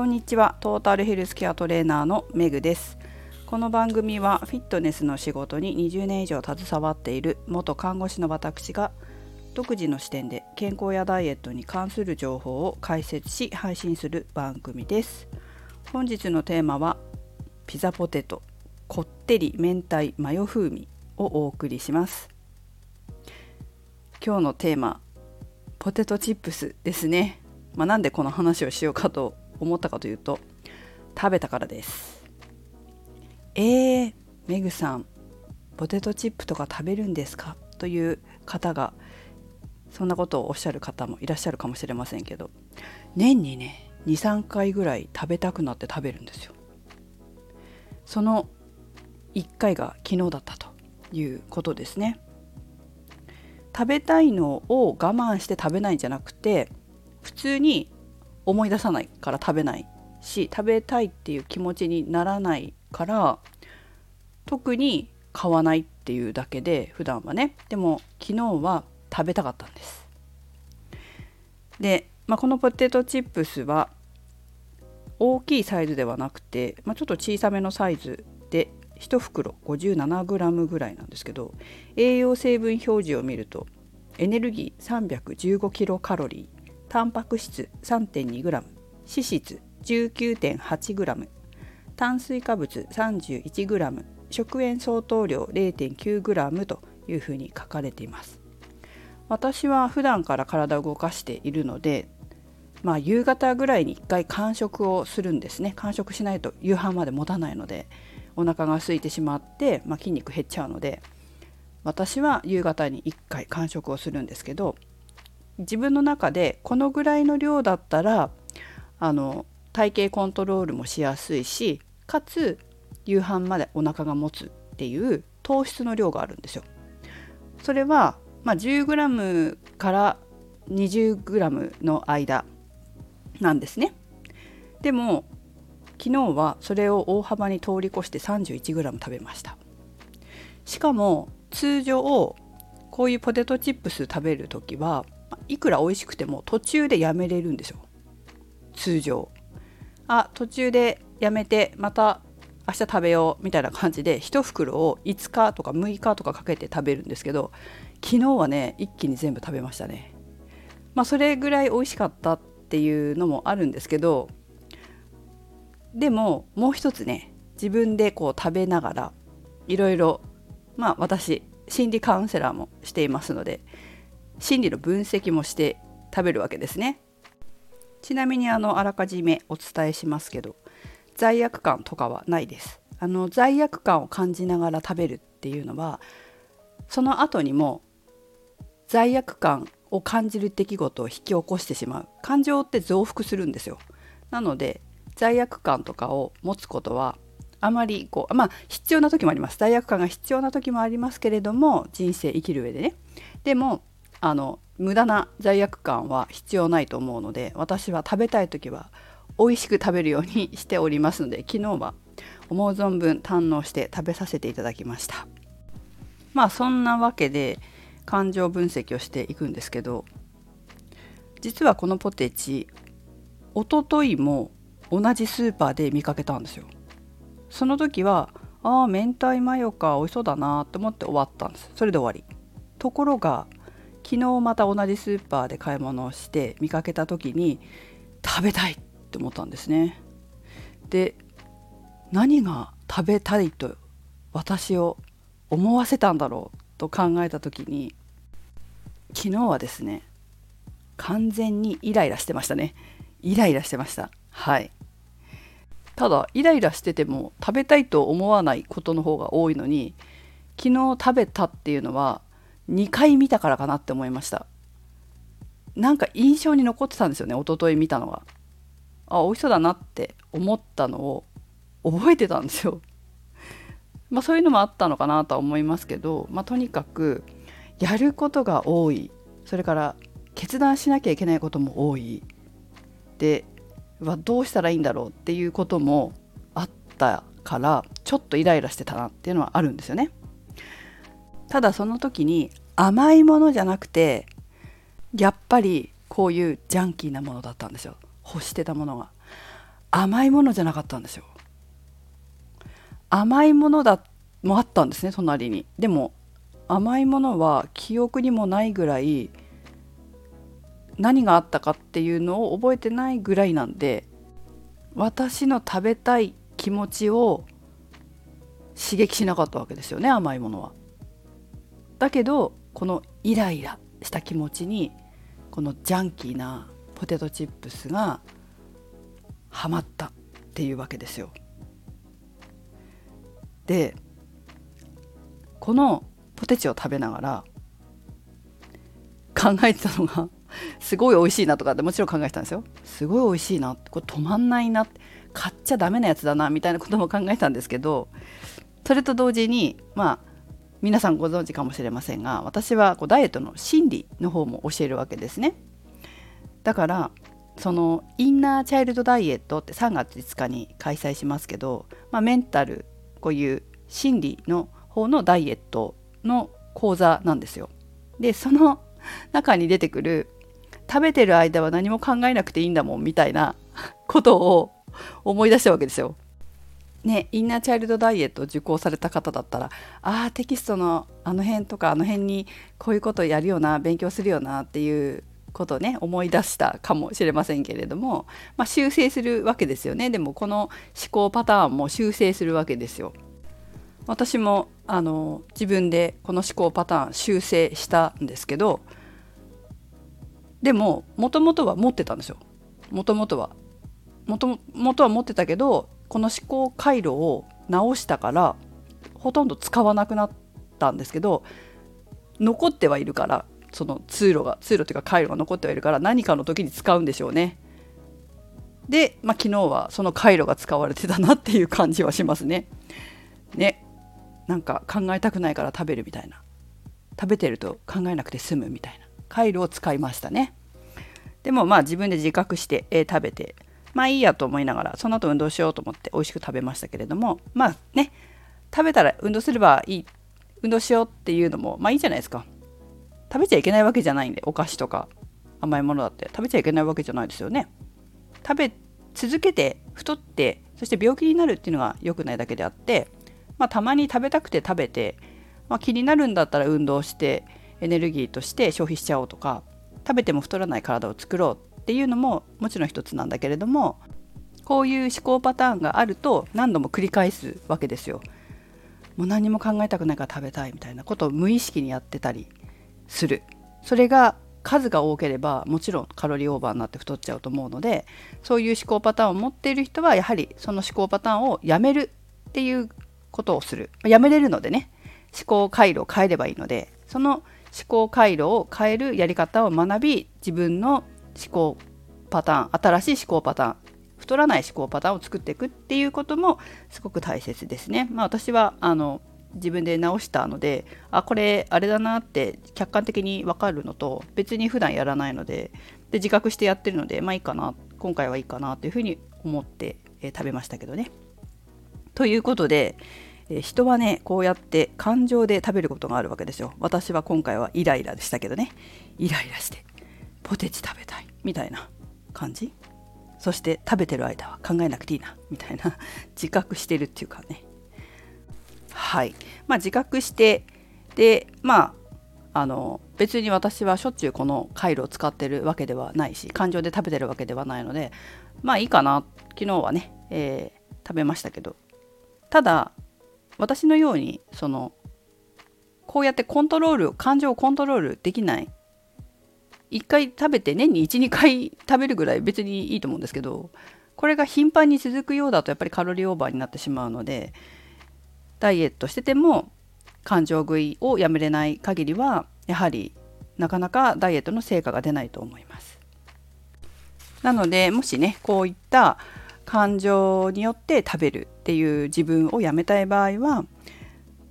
こんにちは。トータルヘルスケアトレーナーのメグです。この番組はフィットネスの仕事に20年以上携わっている元看護師の私が独自の視点で健康やダイエットに関する情報を解説し配信する番組です。本日のテーマはピザポテトこってり明太マヨ風味をお送りします。今日のテーマポテトチップスですね、まあ、なんでこの話をしようかと思ったかというと食べたからです。えー、メグさんポテトチップとか食べるんですか？という方がそんなことをおっしゃる方もいらっしゃるかもしれませんけど年にね23回ぐらい食べたくなって食べるんですよ。その1回が昨日だったということですね。食べたいのを我慢して食べないんじゃなくて普通に思い出さないから食べないし食べたいっていう気持ちにならないから特に買わないっていうだけで普段はね。でも昨日は食べたかったんです。で、まあ、このポテトチップスは大きいサイズではなくて、まあ、ちょっと小さめのサイズで1袋 57g ぐらいなんですけど栄養成分表示を見るとエネルギー 315kcal タンパク質 3.2g 脂質 19.8g 炭水化物 31g 食塩相当量 0.9g というふうに書かれています。私は普段から体を動かしているのでまあ夕方ぐらいに1回間食をするんですね。間食しないと夕飯まで持たないのでお腹が空いてしまって、まあ、筋肉減っちゃうので私は夕方に1回間食をするんですけど自分の中でこのぐらいの量だったらあの体型コントロールもしやすいしかつ夕飯までお腹が持つっていう糖質の量があるんですよ。それは、まあ、10g から 20g の間なんですね。でも昨日はそれを大幅に通り越して 31g 食べましたしかも通常こういうポテトチップス食べる時はいくら美味しくても途中でやめれるんですよ通常。あ途中でやめてまた明日食べようみたいな感じで1袋を5日とか6日とかかけて食べるんですけど昨日はね一気に全部食べましたね。まあそれぐらい美味しかったっていうのもあるんですけどでももう一つね自分でこう食べながらいろいろまあ私心理カウンセラーもしていますので心理の分析もして食べるわけですね。ちなみにあのあらかじめお伝えしますけど罪悪感とかはないです。あの罪悪感を感じながら食べるっていうのはその後にも罪悪感を感じる出来事を引き起こしてしまう。感情って増幅するんですよ。なので罪悪感とかを持つことはあまりこうまあ必要な時もあります。罪悪感が必要な時もありますけれども人生生きる上でね。でもあの無駄な罪悪感は必要ないと思うので私は食べたい時は美味しく食べるようにしておりますので昨日は思う存分堪能して食べさせていただきました。まあそんなわけで感情分析をしていくんですけど実はこのポテチおとといも同じスーパーで見かけたんですよ。その時はああ明太マヨか美味しそうだなと思って終わったんです。それで終わり。ところが昨日また同じスーパーで買い物をして見かけた時に食べたいって思ったんですね。で何が食べたいと私を思わせたんだろうと考えた時に昨日はですね完全にイライラしてましたね。イライラしてました。はい。ただイライラしてても食べたいと思わないことの方が多いのに昨日食べたっていうのは2回見たからかなって思いました。なんか印象に残ってたんですよね一昨日見たのが。あ美味しそうだなって思ったのを覚えてたんですよ。まあそういうのもあったのかなとは思いますけど、まあ、とにかくやることが多い。それから決断しなきゃいけないことも多い。ではどうしたらいいんだろうっていうこともあったからちょっとイライラしてたなっていうのはあるんですよね。ただその時に甘いものじゃなくてやっぱりこういうジャンキーなものだったんですよ欲してたものが。甘いものじゃなかったんですよ甘いものだもあったんですね隣にでも甘いものは記憶にもないぐらい何があったかっていうのを覚えてないぐらいなんで私の食べたい気持ちを刺激しなかったわけですよね甘いものは。だけどこのイライラした気持ちにこのジャンキーなポテトチップスがハマったっていうわけですよ。でこのポテチを食べながら考えてたのがすごい美味しいなとかってもちろん考えてたんですよすごい美味しいなこれ止まんないな買っちゃダメなやつだなみたいなことも考えたんですけどそれと同時にまあ皆さんご存知かもしれませんが私はこうダイエットの心理の方も教えるわけですねだからそのインナーチャイルドダイエットって3月5日に開催しますけど、まあ、メンタルこういう心理の方のダイエットの講座なんですよ。でその中に出てくる食べてる間は何も考えなくていいんだもんみたいなことを思い出したわけですよ。ね、インナーチャイルドダイエットを受講された方だったらああテキストのあの辺とかあの辺にこういうことやるよな勉強するよなっていうことをね思い出したかもしれませんけれども、まあ、修正するわけですよね。でもこの思考パターンも修正するわけですよ。私もあの自分でこの思考パターン修正したんですけどでももともとは持ってたんですよ。もともとは。もともとは持ってたけどこの思考回路を直したからほとんど使わなくなったんですけど残ってはいるからその通路が通路というか回路が残ってはいるから何かの時に使うんでしょうね。で、まあ、昨日はその回路が使われてたなっていう感じはしますね。ねなんか考えたくないから食べるみたいな食べてると考えなくて済むみたいな回路を使いましたねでもまあ自分で自覚して、えー、食べてまあいいやと思いながらその後運動しようと思って美味しく食べましたけれどもまあね食べたら運動すればいい運動しようっていうのもまあいいじゃないですか。食べちゃいけないわけじゃないんでお菓子とか甘いものだって。食べちゃいけないわけじゃないですよね。食べ続けて太ってそして病気になるっていうのが良くないだけであってまあ、たまに食べたくて食べて、まあ、気になるんだったら運動してエネルギーとして消費しちゃおうとか食べても太らない体を作ろうっていうのももちろん一つなんだけれどもこういう思考パターンがあると何度も繰り返すわけですよ。もう何も考えたくないから食べたいみたいなことを無意識にやってたりする。それが数が多ければもちろんカロリーオーバーになって太っちゃうと思うのでそういう思考パターンを持っている人はやはりその思考パターンをやめるっていうことをする。やめれるのでね、思考回路を変えればいいので、その思考回路を変えるやり方を学び、自分の思考パターン、新しい思考パターン、太らない思考パターンを作っていくっていうこともすごく大切ですね。まあ、私はあの自分で直したのであこれあれだなって客観的に分かるのと別に普段やらないのでで自覚してやってるのでまあいいかな今回はいいかなというふうに思って、えー、食べましたけどね。ということで、え人はねこうやって感情で食べることがあるわけですよ私は今回はイライラでしたけどねイライラしてポテチ食べたいみたいな感じ？そして食べてる間は考えなくていいなみたいな自覚してるっていうかね。はい。まあ自覚してでまああの別に私はしょっちゅうこの回路を使ってるわけではないし感情で食べてるわけではないのでまあいいかな。昨日はね、えー、食べましたけど。ただ私のようにそのこうやってコントロール感情をコントロールできない1回食べて年に12回食べるぐらい別にいいと思うんですけどこれが頻繁に続くようだとやっぱりカロリーオーバーになってしまうのでダイエットしてても感情食いをやめれない限りはやはりなかなかダイエットの成果が出ないと思います。なのでもしねこういった感情によって食べるっていう自分をやめたい場合は、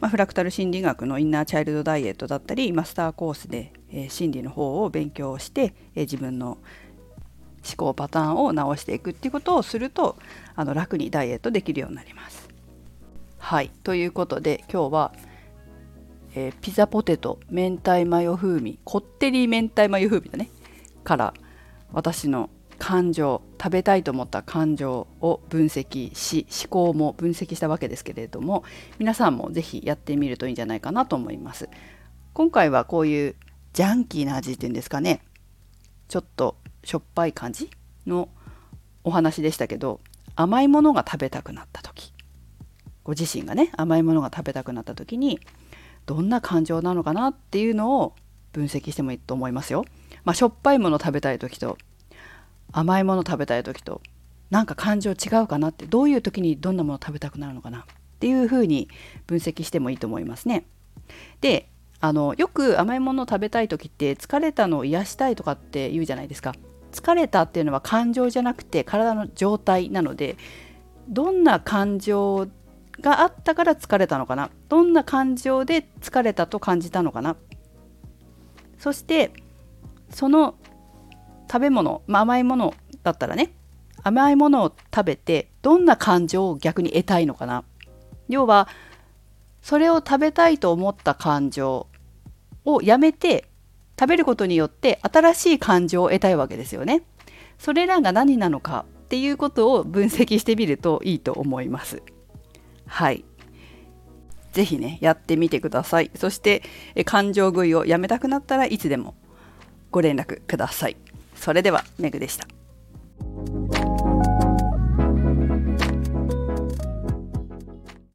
まあ、フラクタル心理学のインナーチャイルドダイエットだったりマスターコースで、え、心理の方を勉強して、え、自分の思考パターンを直していくっていうことをするとあの楽にダイエットできるようになります。はいということで今日は、えー、ピザポテト明太マヨ風味こってり明太マヨ風味だねから私の感情食べたいと思った感情を分析し思考も分析したわけですけれども皆さんも是非やってみるといいんじゃないかなと思います。今回はこういうジャンキーな味っていうんですかね。ちょっとしょっぱい感じのお話でしたけど甘いものが食べたくなった時。ご自身がね甘いものが食べたくなった時にどんな感情なのかなっていうのを分析してもいいと思いますよ。まあ、しょっぱいもの食べたい時と甘いもの食べたい時となんか感情違うかなってどういう時にどんなもの食べたくなるのかなっていうふうに分析してもいいと思いますね。であのよく甘いものを食べたい時って疲れたのを癒したいとかって言うじゃないですか。疲れたっていうのは感情じゃなくて体の状態なのでどんな感情があったから疲れたのかなどんな感情で疲れたと感じたのかなそしてその食べ物、まあ、甘いものだったらね甘いものを食べてどんな感情を逆に得たいのかな要はそれを食べたいと思った感情をやめて食べることによって新しい感情を得たいわけですよね。それらが何なのかっていうことを分析してみるといいと思います。はい。ぜひね、やってみてください。そして、感情食いをやめたくなったらいつでもご連絡ください。それではメグでした。